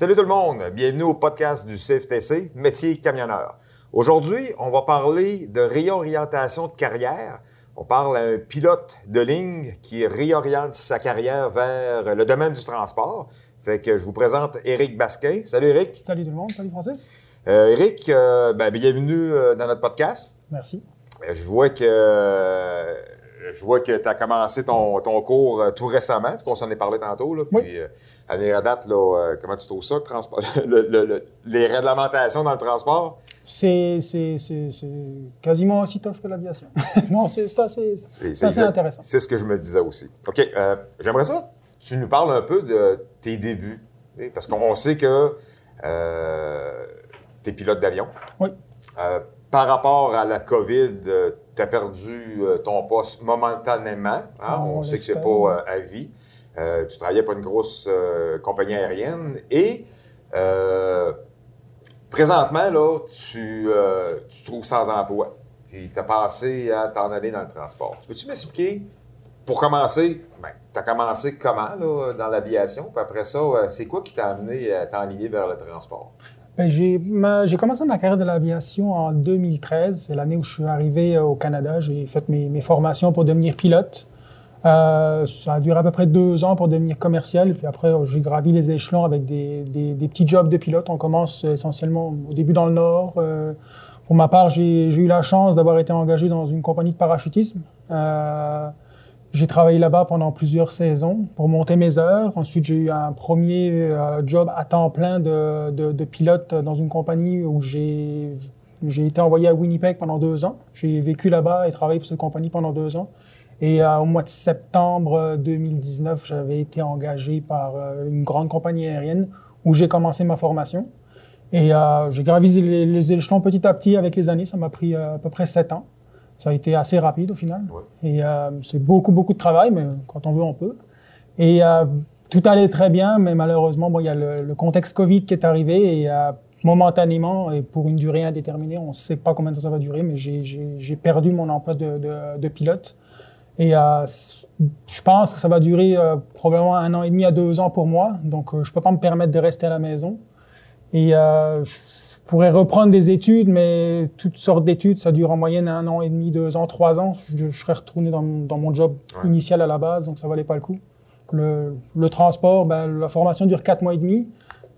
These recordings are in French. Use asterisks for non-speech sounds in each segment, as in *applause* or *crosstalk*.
Salut tout le monde, bienvenue au podcast du CFTC, métier camionneur. Aujourd'hui, on va parler de réorientation de carrière. On parle à un pilote de ligne qui réoriente sa carrière vers le domaine du transport. Fait que je vous présente Éric Basquin. Salut Éric. Salut tout le monde, salut Francis. Euh, Éric, euh, ben, bienvenue euh, dans notre podcast. Merci. Euh, Je vois que je vois que tu as commencé ton, ton cours tout récemment, qu'on s'en est parlé tantôt. Là, puis, à date, là, euh, comment tu trouves ça, le transport, *laughs* le- le- le- les réglementations dans le transport? C'est, c'est, c'est, c'est quasiment aussi tough que l'aviation. *laughs* non, c'est, c'est assez, intéressant. C'est ce que je me disais aussi. OK. euh, J'aimerais ça. Tu nous parles un peu de tes débuts. Parce qu'on sait que tu es pilote d'avion. Oui. Euh, par rapport à la COVID, tu as perdu euh, ton poste momentanément. hein. Ah, on on sait que c'est pas euh, à vie. Euh, tu travaillais pour une grosse euh, compagnie aérienne. Et euh, présentement, là, tu, tu te trouves sans emploi. Puis tu as pensé à t'en aller dans le transport. Peux-tu m'expliquer, pour commencer, ben, tu as commencé comment là, dans l'aviation? Puis après ça, c'est quoi qui t'a amené à t'enligner vers le transport? Ben, j'ai, commencé ma carrière de l'aviation en 2013. C'est l'année où je suis arrivé au Canada. J'ai fait mes formations pour devenir pilote. Euh, ça a duré à peu près deux ans pour devenir commercial. Puis après, euh, j'ai gravi les échelons avec des, des- petits jobs de pilote. On commence euh, essentiellement au début dans le Nord. Pour ma part, j'ai, eu la chance d'avoir été engagé dans une compagnie de parachutisme. J'ai travaillé là-bas pendant plusieurs saisons pour monter mes heures. Ensuite, j'ai eu un premier job à temps plein de, de- de pilote dans une compagnie où j'ai été envoyé à Winnipeg pendant deux ans. J'ai vécu là-bas et travaillé pour cette compagnie pendant deux ans. Et euh, au mois de septembre euh, 2019, j'avais été engagé par euh, une grande compagnie aérienne où j'ai commencé ma formation. Et euh, j'ai gravi les, les échelons petit à petit avec les années. Ça m'a pris euh, à peu près sept ans. Ça a été assez rapide au final. Ouais. Et euh, c'est beaucoup, beaucoup de travail, mais quand on veut, on peut. Et euh, tout allait très bien, mais malheureusement, bon, il y a le, le contexte Covid qui est arrivé et euh, momentanément, et pour une durée indéterminée, on ne sait pas combien de temps ça va durer, mais j'ai- perdu mon emploi de, de- de pilote. Et euh, je pense que ça va durer euh, probablement un an et demi à deux ans pour moi, donc euh, je ne peux pas me permettre de rester à la maison. Et je pourrais reprendre des études, mais toutes sortes d'études, ça dure en moyenne un an et demi, deux ans, trois ans. Je, je serais retourné dans, mon- dans mon job Ouais. initial à la base, donc ça valait pas le coup. Le, le transport, ben, la formation dure quatre mois et demi.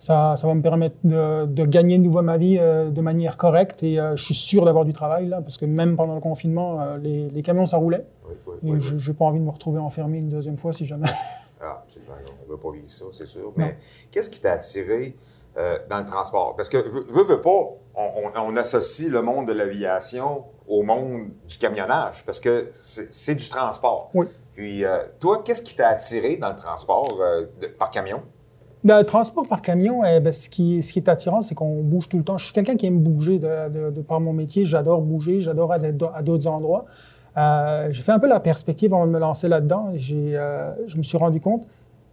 Ça, ça va me permettre de, de gagner de nouveau ma vie euh, de manière correcte et euh, je suis sûr d'avoir du travail là, parce que même pendant le confinement, euh, les, les camions ça roulait. Oui, oui, Et oui, je n'ai pas envie de me retrouver enfermé une deuxième fois si jamais. *laughs* Ah, absolument. On ne veut pas vivre ça, c'est sûr. Mais qu'est-ce qui t'a attiré euh, dans le transport? Parce que, veux, veux, veux pas, on, on- on associe le monde de l'aviation au monde du camionnage, parce que c'est c'est du transport. Oui. Puis, euh, toi, qu'est-ce qui t'a attiré dans le transport euh, de- par camion? Ben, le transport par camion, eh ben, ce, qui, est attirant, c'est qu'on bouge tout le temps. Je suis quelqu'un qui aime bouger de, par mon métier. J'adore bouger, j'adore aller à d'autres endroits. Euh, j'ai fait un peu la perspective avant de me lancer là-dedans. Euh, je me suis rendu compte,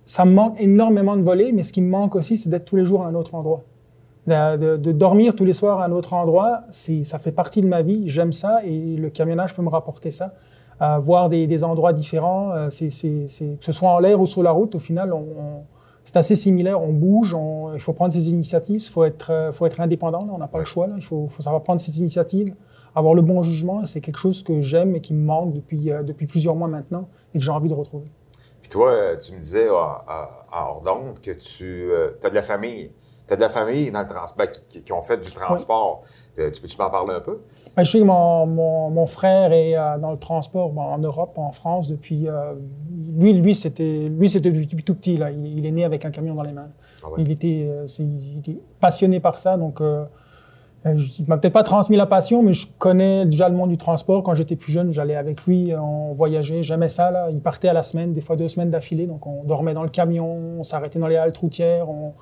ça me manque énormément de voler, mais ce qui me manque aussi, c'est d'être tous les jours à un autre endroit. De, dormir tous les soirs à un autre endroit, ça fait partie de ma vie. J'aime ça et le camionnage peut me rapporter ça. Euh, voir des, endroits différents, que ce soit en l'air ou sur la route, au final, on, c'est assez similaire. On bouge, on- il faut prendre ses initiatives, il faut être, euh, faut être indépendant. là, on n'a pas le choix. Là, il faut, faut savoir prendre ses initiatives, avoir le bon jugement. C'est quelque chose que j'aime et qui me manque depuis, euh, depuis plusieurs mois maintenant et que j'ai envie de retrouver. Puis toi, euh, tu me disais à, à, à que tu as de la famille. Tu as de la famille dans le transport qui, qui ont fait du transport. Euh, tu peux-tu m'en parler un peu? Ben, je sais que mon, mon, mon frère est euh, dans le transport ben, en Europe, en France, depuis. euh, lui, lui c'était lui, c'était depuis tout petit. Là. Il, il est né avec un camion dans les mains. Ah ouais? Il, était, c'est- il était passionné par ça. Donc, je- il m'a peut-être pas transmis la passion, mais je connais déjà le monde du transport. Quand j'étais plus jeune, j'allais avec lui, on voyageait, j'aimais ça. Là. Il partait à la semaine, des fois deux semaines d'affilée. Donc, on dormait dans le camion, on s'arrêtait dans les haltes routières, on,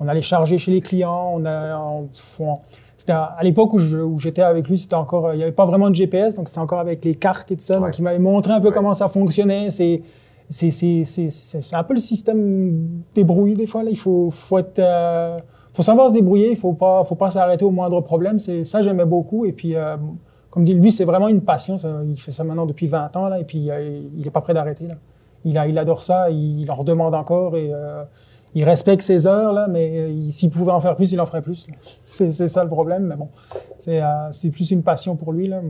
on allait charger chez les clients. On a, on- on- c'était à, l'époque où j'étais avec lui, c'était encore, il n'y avait pas vraiment de GPS, donc c'était encore avec les cartes et tout ça. Ouais. Donc, il m'avait montré un peu Ouais. comment ça fonctionnait. C'est, c'est, c'est, c'est, c'est- c'est un peu le système débrouillé des fois. Là. Il faut, faut être, euh, faut savoir se débrouiller. Il faut pas, faut pas s'arrêter au moindre problème. C'est ça j'aimais beaucoup. Et puis, euh, comme dit lui, c'est vraiment une passion. Ça, il fait ça maintenant depuis 20 ans là, et puis euh, il est pas prêt d'arrêter là. Il, a, il adore ça. Il, en redemande encore et il respecte ses heures, là, mais s'il pouvait en faire plus, il en ferait plus. C'est ça le problème, mais bon, c'est plus une passion pour lui. Là.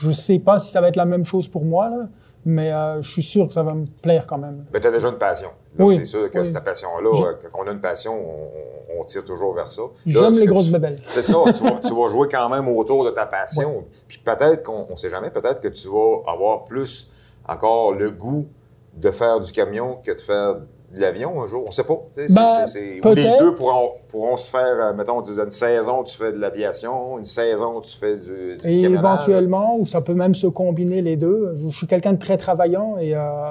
Je sais pas si ça va être la même chose pour moi, là, mais je suis sûr que ça va me plaire quand même. Mais tu as déjà une passion. Oui, c'est sûr que cette passion-là, quand on a une passion, on, tire toujours vers ça. J'aime les grosses bébelles. C'est ça, tu vas, tu vas, jouer quand même autour de ta passion. Puis peut-être qu'on ne sait jamais, peut-être que tu vas avoir plus encore le goût de faire du camion que de faire de l'avion un jour? On ne sait pas. Ben, les deux pourront, se faire, euh, mettons, une saison, tu fais de l'aviation, une saison, tu fais du, du Et éventuellement, ou ça peut même se combiner les deux. Je suis quelqu'un de très travaillant et euh,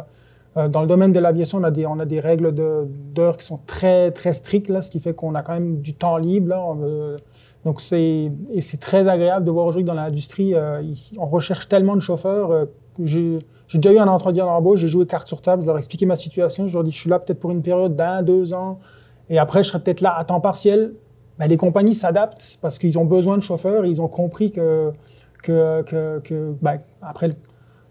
euh, dans le domaine de l'aviation, on, a des, on a des règles d'heures qui sont très, très strictes, là, ce qui fait qu'on a quand même du temps libre. Là, donc c'est, et c'est très agréable de voir aujourd'hui que dans l'industrie, on recherche tellement de chauffeurs. j'ai j'ai déjà eu un entretien d'embauche, j'ai joué carte sur table, je leur ai expliqué ma situation, je leur ai dit je suis là peut-être pour une période d'un, deux ans, et après je serai peut-être là à temps partiel. Ben, les compagnies s'adaptent parce qu'ils ont besoin de chauffeurs, ils ont compris que, que, que, que ben, après,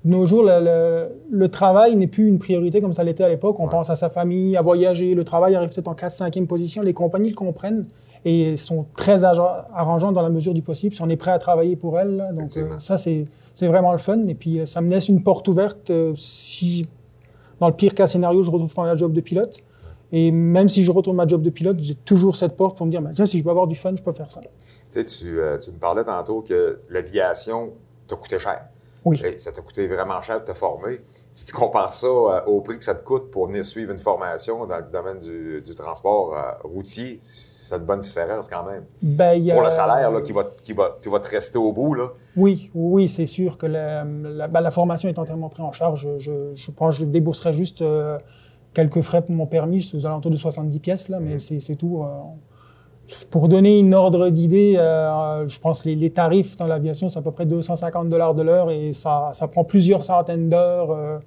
nos jours, le, le, travail n'est plus une priorité comme ça l'était à l'époque. On pense à sa famille, à voyager, le travail arrive peut-être en 4 5e position. Les compagnies le comprennent et sont très arrangeantes dans la mesure du possible. Si on est prêt à travailler pour elles, donc euh, ça c'est vraiment le fun. Et puis, euh, ça me laisse une porte ouverte euh, si, dans le pire cas scénario, je retrouve pas la job de pilote. Et même si je retourne ma job de pilote, j'ai toujours cette porte pour me dire, ben, tiens, si je veux avoir du fun, je peux faire ça. Tu sais, tu, euh, tu me parlais tantôt que l'aviation t'a coûté cher. Oui. ça t'a coûté vraiment cher de te former. Si tu compares ça au prix que ça te coûte pour venir suivre une formation dans le domaine du, du transport routier, c'est une bonne différence quand même. Ben, Pour le salaire là, qui, va, qui, va, qui va te rester au bout. Là. Oui, oui, c'est sûr que la, ben, la, formation est entièrement prise en charge. Je, je, pense que je débourserai juste euh, quelques frais pour mon permis, c'est aux alentours de 70 pièces, là, mais mm-hmm. c'est tout. Euh, pour donner une ordre d'idée, euh, je pense les, les, tarifs dans l'aviation, c'est à peu près 250 dollars de l'heure et ça, ça, prend plusieurs centaines d'heures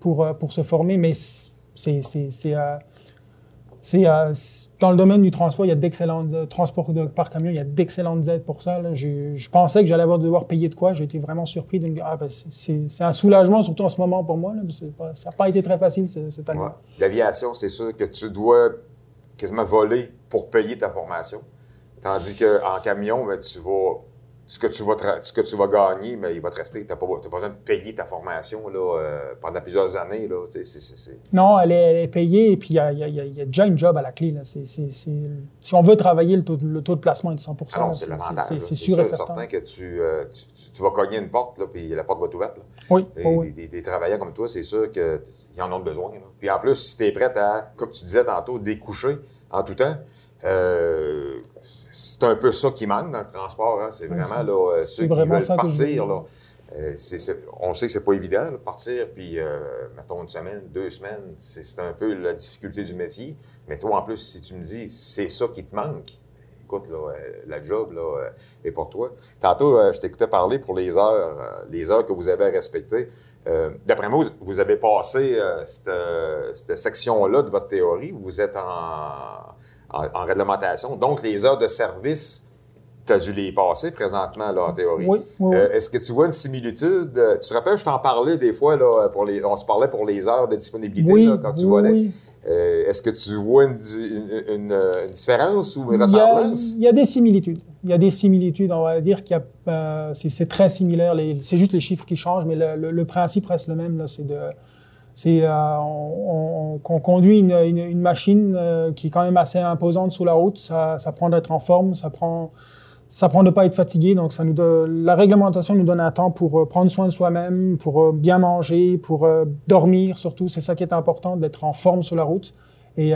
pour, pour se former, mais c'est c'est euh, dans le domaine du transport, il y a d'excellentes euh, transports par camion, il y a d'excellentes aides pour ça. Je, pensais que j'allais devoir payer de quoi. J'ai été vraiment surpris ah, ben, c'est un soulagement, surtout en ce moment pour moi. ça n'a pas été très facile cette année. L'aviation, c'est sûr que tu dois quasiment voler pour payer ta formation. Tandis qu'en camion, ben, tu vas ce que tu vas, ce que tu vas gagner, mais il va te rester. Tu n'as pas, pas, besoin de payer ta formation là, euh, pendant plusieurs années. Là. Non, elle est, payée et puis il y a, y, a, y a, déjà une job à la clé. Là. Si on veut travailler, le taux, le taux de placement est de 100 ah C'est l'avantage. C'est sûr, et certain. que euh, tu, tu, tu, vas cogner une porte, là, puis la porte va être ouverte. Oui, Des, travailleurs comme toi, c'est sûr qu'ils en ont besoin. Puis en plus, si tu es prêt à, comme tu disais tantôt, découcher en tout temps, euh, c'est un peu ça qui manque dans le transport. Hein. C'est vraiment là, euh, ceux qui veulent partir. Là, euh, on sait que c'est pas évident de partir, puis euh, mettons une semaine, deux semaines, c'est un peu la difficulté du métier. Mais toi, en plus, si tu me dis c'est ça qui te manque, écoute, là, la job là, est pour toi. Tantôt, je t'écoutais parler pour les heures, les heures que vous avez à respecter. D'après moi, vous avez passé cette, cette section-là de votre théorie. Vous êtes en en, réglementation. Donc, les heures de service, tu as dû les passer présentement, là, en théorie. Oui. Euh, est-ce que tu vois une similitude? Tu te rappelles, je t'en parlais des fois, là, pour les, on se parlait pour les heures de disponibilité là, quand tu volais. Euh, est-ce que tu vois une, une, différence ou une ressemblance? Il y, a, des similitudes. Il y a des similitudes, on va dire qu'il euh, c'est très similaire. C'est juste les chiffres qui changent, mais le, le principe reste le même. C'est de c'est euh, on, conduit une, machine euh, qui est quand même assez imposante sous la route. Ça, ça prend d'être en forme, ça prend ça prend de pas être fatigué. Donc ça nous la réglementation nous donne un temps pour euh, prendre soin de soi-même, pour bien manger, pour dormir surtout. C'est ça qui est important, d'être en forme sur la route. Et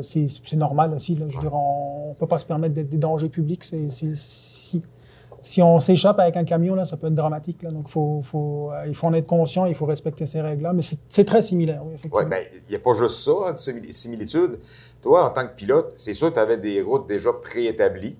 c'est normal aussi. Je veux dire, on, ne peut pas se permettre d'être des dangers publics. On s'échappe avec un camion, là, ça peut être dramatique. Là. Donc, faut, faut, euh, il faut en être conscient, il faut respecter ces règles-là. Mais c'est très similaire, oui, effectivement. Bien, il n'y a pas juste ça, hein, de similitude. Toi, en tant que pilote, c'est sûr que tu avais des routes déjà préétablies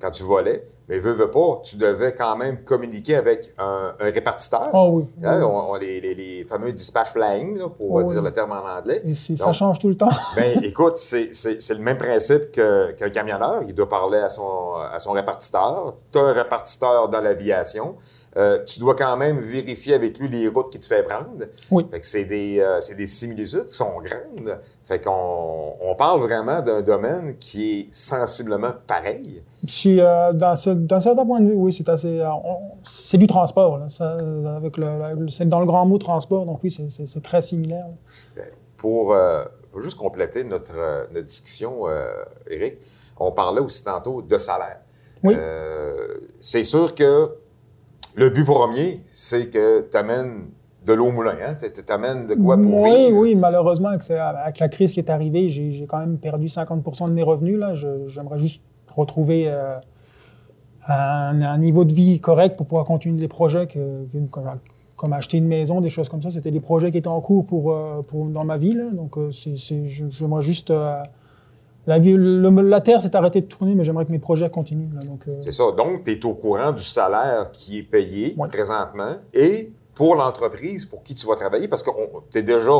quand tu volais. Mais veux, veux pas, tu devais quand même communiquer avec un, répartiteur. Ah oui. Hein, on, les, les, fameux dispatch flying, pour dire le terme en anglais. Et ça change tout le temps. *laughs* ben, écoute, c'est le même principe qu'un camionneur. Il doit parler à son, à son répartiteur. Tu as un répartiteur dans l'aviation. Euh, tu dois quand même vérifier avec lui les routes qu'il te fait prendre. Oui. C'est des, euh, des, similitudes qui sont grandes. Fait qu'on on parle vraiment d'un domaine qui est sensiblement pareil. Si, euh, dans d'un certain point de vue, oui, c'est assez. c'est du transport. Là, ça, avec le, c'est dans le grand mot transport, donc oui, c'est très similaire. Pour, pour, juste compléter notre, notre discussion, Eric, on parlait aussi tantôt de salaire. Oui. c'est sûr que le but premier, c'est que tu amènes de l'eau au moulin, hein? Tu amènes de quoi pour oui, vivre? Oui, malheureusement, avec, la crise qui est arrivée, j'ai quand même perdu 50% de mes revenus. Là. J'aimerais juste retrouver euh, un, niveau de vie correct pour pouvoir continuer des projets que, comme, acheter une maison, des choses comme ça. C'était des projets qui étaient en cours pour, euh, pour dans ma vie. Là. Donc, euh, j'aimerais juste la, la Terre s'est arrêtée de tourner, mais j'aimerais que mes projets continuent. Euh, C'est ça. Donc, tu es au courant du salaire qui est payé présentement et pour l'entreprise pour qui tu vas travailler, parce que tu es déjà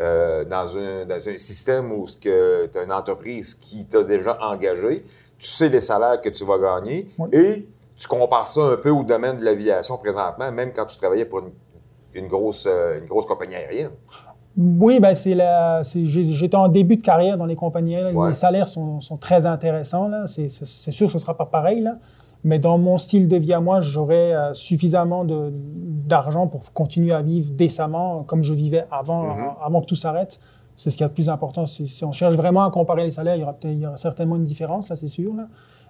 euh, dans, un, dans, un, système où tu as une entreprise qui t'a déjà engagé, tu sais les salaires que tu vas gagner et tu compares ça un peu au domaine de l'aviation présentement, même quand tu travaillais pour une, grosse, euh, une grosse compagnie aérienne. Oui, ben c'est la. J'étais en début de carrière dans les compagnies. Les salaires sont, très intéressants. C'est sûr que ce ne sera pas pareil. Là. Mais dans mon style de vie à moi, j'aurais euh, suffisamment d'argent pour continuer à vivre décemment comme je vivais avant, mm-hmm. avant que tout s'arrête. C'est ce qui est le plus important. Si, on cherche vraiment à comparer les salaires, il y aura, il y aura certainement une différence, là, c'est sûr.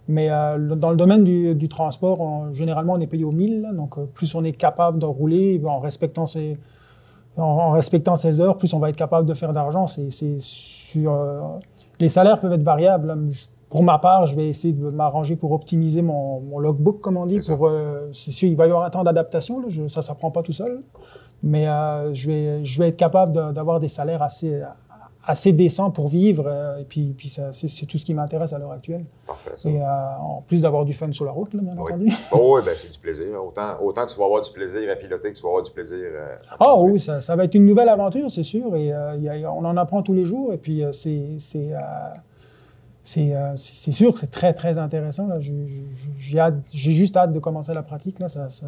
Mais euh, dans le domaine du, transport, généralement, on est payé au 1000. donc, euh, plus on est capable de rouler en respectant ses, en, respectant ses heures, plus on va être capable de faire d'argent. C'est, sur, euh, les salaires peuvent être variables. Pour ma part, je vais essayer de m'arranger pour optimiser mon, logbook, comme on dit. Pour, euh, c'est sûr, il va y avoir un temps d'adaptation. ça, ça ne prend pas tout seul. Mais euh, je, vais, je vais être capable d'avoir des salaires assez, assez décent pour vivre. Euh, et puis, puis c'est tout ce qui m'intéresse à l'heure actuelle. Parfait. Et euh, en plus d'avoir du fun sur la route, là, bien entendu. *laughs* Oh, oui, ben, c'est du plaisir. Autant, autant tu vas avoir du plaisir à piloter que tu vas avoir du plaisir à. Ah oui, ça, ça, va être une nouvelle aventure, c'est sûr. Et euh, on en apprend tous les jours. Et puis, c'est euh, c'est sûr que c'est très, très intéressant. J'ai juste hâte de commencer la pratique. Là. Ça, ça,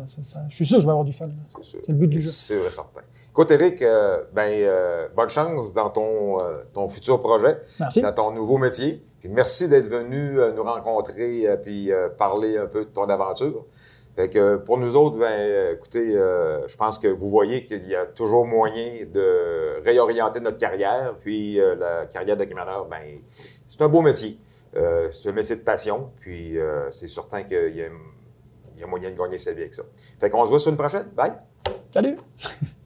je suis sûr que je vais avoir du fun. C'est le but du jeu. C'est certain. Écoute, Eric, euh, ben, euh, bonne chance dans ton, ton futur projet, merci. dans ton nouveau métier. Puis merci d'être venu nous rencontrer et puis parler un peu de ton aventure. Fait que pour nous autres, ben, écoutez, je pense que vous voyez qu'il y a toujours moyen de réorienter notre carrière. Puis la carrière de ben, c'est un beau métier. Euh, c'est un métier de passion, puis euh, c'est certain qu'il y, y, a moyen de gagner sa vie avec ça. Fait qu'on se voit sur une prochaine. Bye! Salut! *laughs*